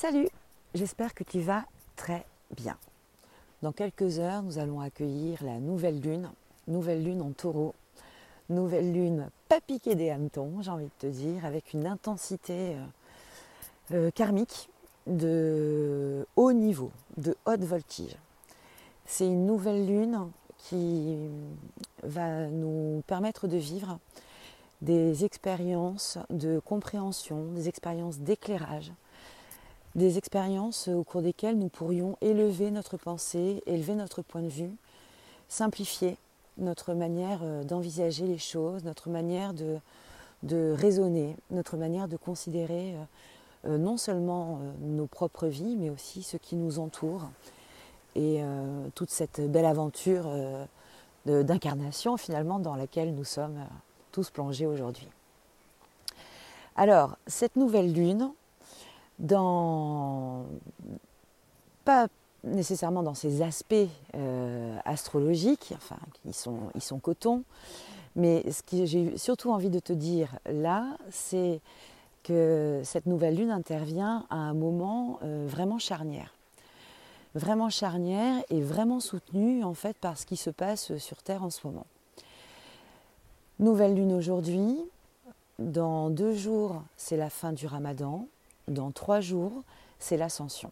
Salut, j'espère que tu vas très bien. Dans quelques heures, nous allons accueillir la nouvelle lune, nouvelle lune en taureau, nouvelle lune pas piquée des hannetons, j'ai envie de te dire, avec une intensité euh, euh, karmique de haut niveau, de haute voltige. C'est une nouvelle lune qui va nous permettre de vivre des expériences de compréhension, des expériences d'éclairage, des expériences au cours desquelles nous pourrions élever notre pensée, élever notre point de vue, simplifier notre manière euh, d'envisager les choses, notre manière de, raisonner, notre manière de considérer euh, euh, non seulement nos propres vies, mais aussi ce qui nous entoure et toute cette belle aventure d'incarnation finalement dans laquelle nous sommes tous plongés aujourd'hui. Alors, cette nouvelle lune, dans, pas nécessairement dans ses aspects euh, astrologiques, enfin, ils sont, ils sont coton, mais ce que j'ai surtout envie de te dire là, c'est que cette nouvelle lune intervient à un moment euh, vraiment charnière. Vraiment charnière et vraiment soutenue en fait par ce qui se passe sur Terre en ce moment. Nouvelle lune aujourd'hui, dans deux jours c'est la fin du ramadan, dans trois jours, c'est l'ascension.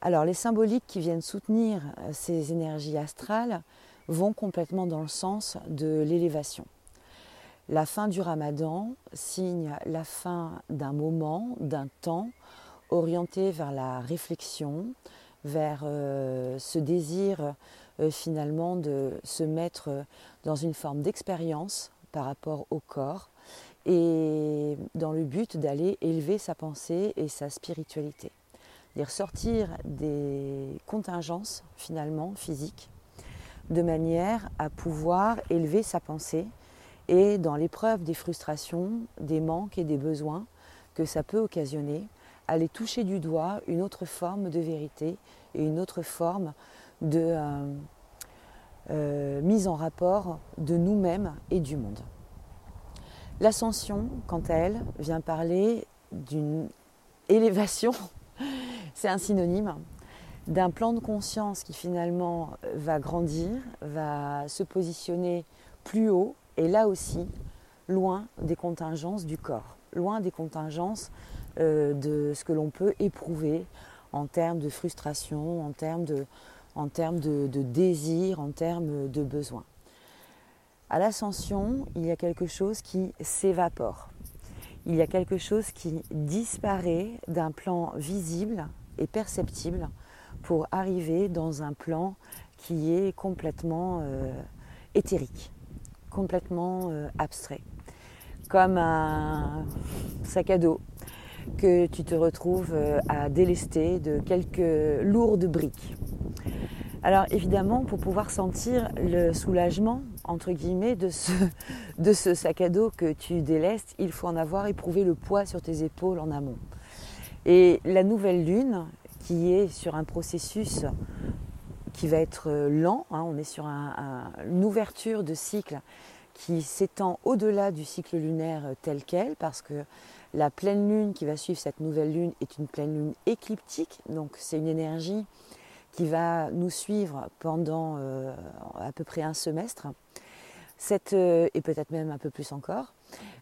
Alors les symboliques qui viennent soutenir euh, ces énergies astrales vont complètement dans le sens de l'élévation. La fin du ramadan signe la fin d'un moment, d'un temps orienté vers la réflexion, vers euh, ce désir euh, finalement de se mettre dans une forme d'expérience par rapport au corps, et dans le but d'aller élever sa pensée et sa spiritualité. Dire sortir des contingences finalement physiques de manière à pouvoir élever sa pensée et dans l'épreuve des frustrations, des manques et des besoins que ça peut occasionner, aller toucher du doigt une autre forme de vérité et une autre forme de euh, euh, mise en rapport de nous-mêmes et du monde. L'ascension, quant à elle, vient parler d'une élévation, c'est un synonyme, d'un plan de conscience qui finalement va grandir, va se positionner plus haut et là aussi loin des contingences du corps, loin des contingences euh, de ce que l'on peut éprouver en termes de frustration, en termes de, désir, en termes de besoin. À l'ascension, il y a quelque chose qui s'évapore. Il y a quelque chose qui disparaît d'un plan visible et perceptible pour arriver dans un plan qui est complètement euh, éthérique, complètement euh, abstrait. Comme un sac à dos que tu te retrouves euh, à délester de quelques lourdes briques. Alors évidemment, pour pouvoir sentir le soulagement, entre guillemets, de ce, sac à dos que tu délestes, il faut en avoir éprouvé le poids sur tes épaules en amont. Et la nouvelle lune, qui est sur un processus qui va être lent, hein, on est sur une ouverture de cycle qui s'étend au-delà du cycle lunaire tel quel, parce que la pleine lune qui va suivre cette nouvelle lune est une pleine lune écliptique, donc c'est une énergie qui va nous suivre pendant euh, à peu près un semestre, cette, euh, et peut-être même un peu plus encore.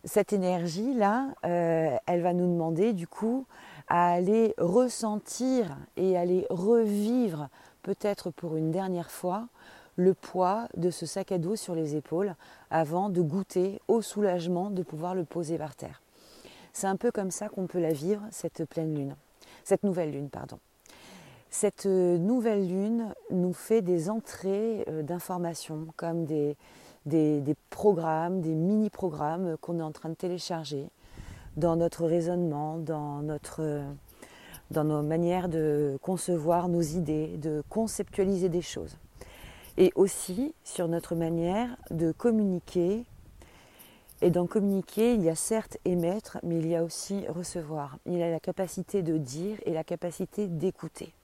Cette énergie-là, euh, elle va nous demander du coup à aller ressentir et aller revivre peut-être pour une dernière fois le poids de ce sac à dos sur les épaules avant de goûter au soulagement de pouvoir le poser par terre. C'est un peu comme ça qu'on peut la vivre, cette pleine lune, cette nouvelle lune, pardon. Cette euh, nouvelle lune nous fait des entrées euh, d'informations comme des, programmes, des mini-programmes qu'on est en train de télécharger dans notre raisonnement, dans, notre, dans nos manières de concevoir nos idées, de conceptualiser des choses. Et aussi sur notre manière de communiquer. Et dans communiquer, il y a certes émettre, mais il y a aussi recevoir. Il y a la capacité de dire et la capacité d'écouter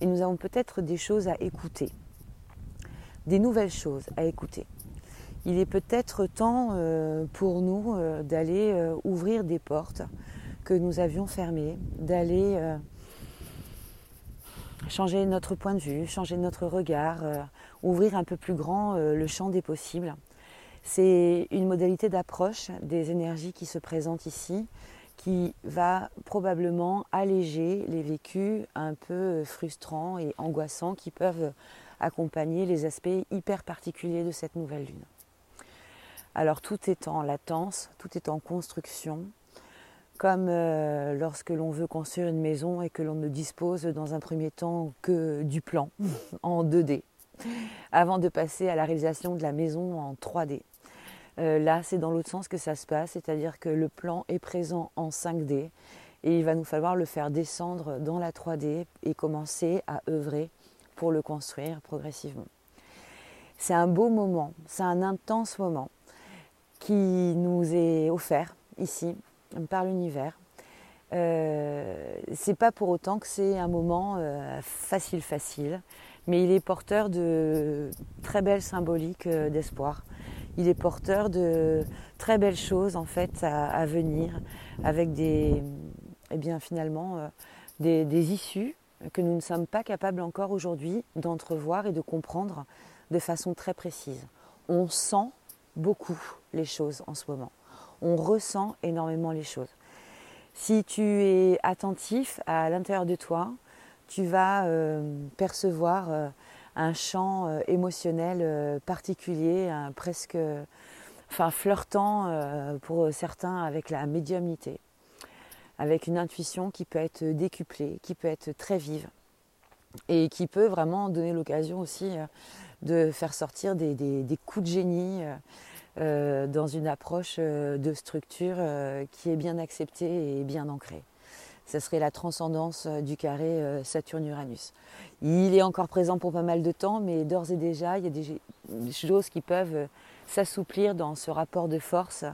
et nous avons peut-être des choses à écouter, des nouvelles choses à écouter. Il est peut-être temps euh, pour nous euh, d'aller euh, ouvrir des portes que nous avions fermées, d'aller changer notre point de vue, changer notre regard, ouvrir un peu plus grand le champ des possibles. C'est une modalité d'approche des énergies qui se présentent ici qui va probablement alléger les vécus un peu frustrants et angoissants qui peuvent accompagner les aspects hyper particuliers de cette nouvelle lune. Alors tout est en latence, tout est en construction, comme euh, lorsque l'on veut construire une maison et que l'on ne dispose dans un premier temps que du plan en 2D, avant de passer à la réalisation de la maison en 3D. Euh, là, c'est dans l'autre sens que ça se passe, c'est-à-dire que le plan est présent en 5D et il va nous falloir le faire descendre dans la 3D et commencer à œuvrer pour le construire progressivement. C'est un beau moment, c'est un intense moment qui nous est offert ici par l'univers. Euh, c'est pas pour autant que c'est un moment euh, facile facile, mais il est porteur de très belles symboliques euh, d'espoir il est porteur de très belles choses en fait à, venir, avec des, eh bien finalement euh, des, issues que nous ne sommes pas capables encore aujourd'hui d'entrevoir et de comprendre de façon très précise. On sent beaucoup les choses en ce moment. On ressent énormément les choses. Si tu es attentif à l'intérieur de toi, tu vas euh, percevoir euh, un champ euh, émotionnel particulier, presque enfin, flirtant pour certains avec la médiumnité, avec une intuition qui peut être décuplée, qui peut être très vive et qui peut vraiment donner l'occasion aussi de faire sortir des, des coups de génie dans une approche de structure qui est bien acceptée et bien ancrée ce serait la transcendance euh, du carré euh, Saturne-Uranus. Il est encore présent pour pas mal de temps, mais d'ores et déjà, il y a des choses qui peuvent euh, s'assouplir dans ce rapport de force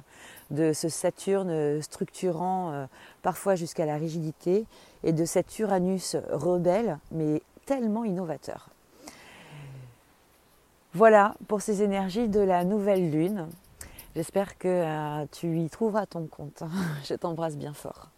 de ce Saturne structurant parfois jusqu'à la rigidité et de cet Uranus rebelle mais tellement innovateur. Voilà pour ces énergies de la nouvelle lune. J'espère que tu y trouveras ton compte. Je t'embrasse bien fort.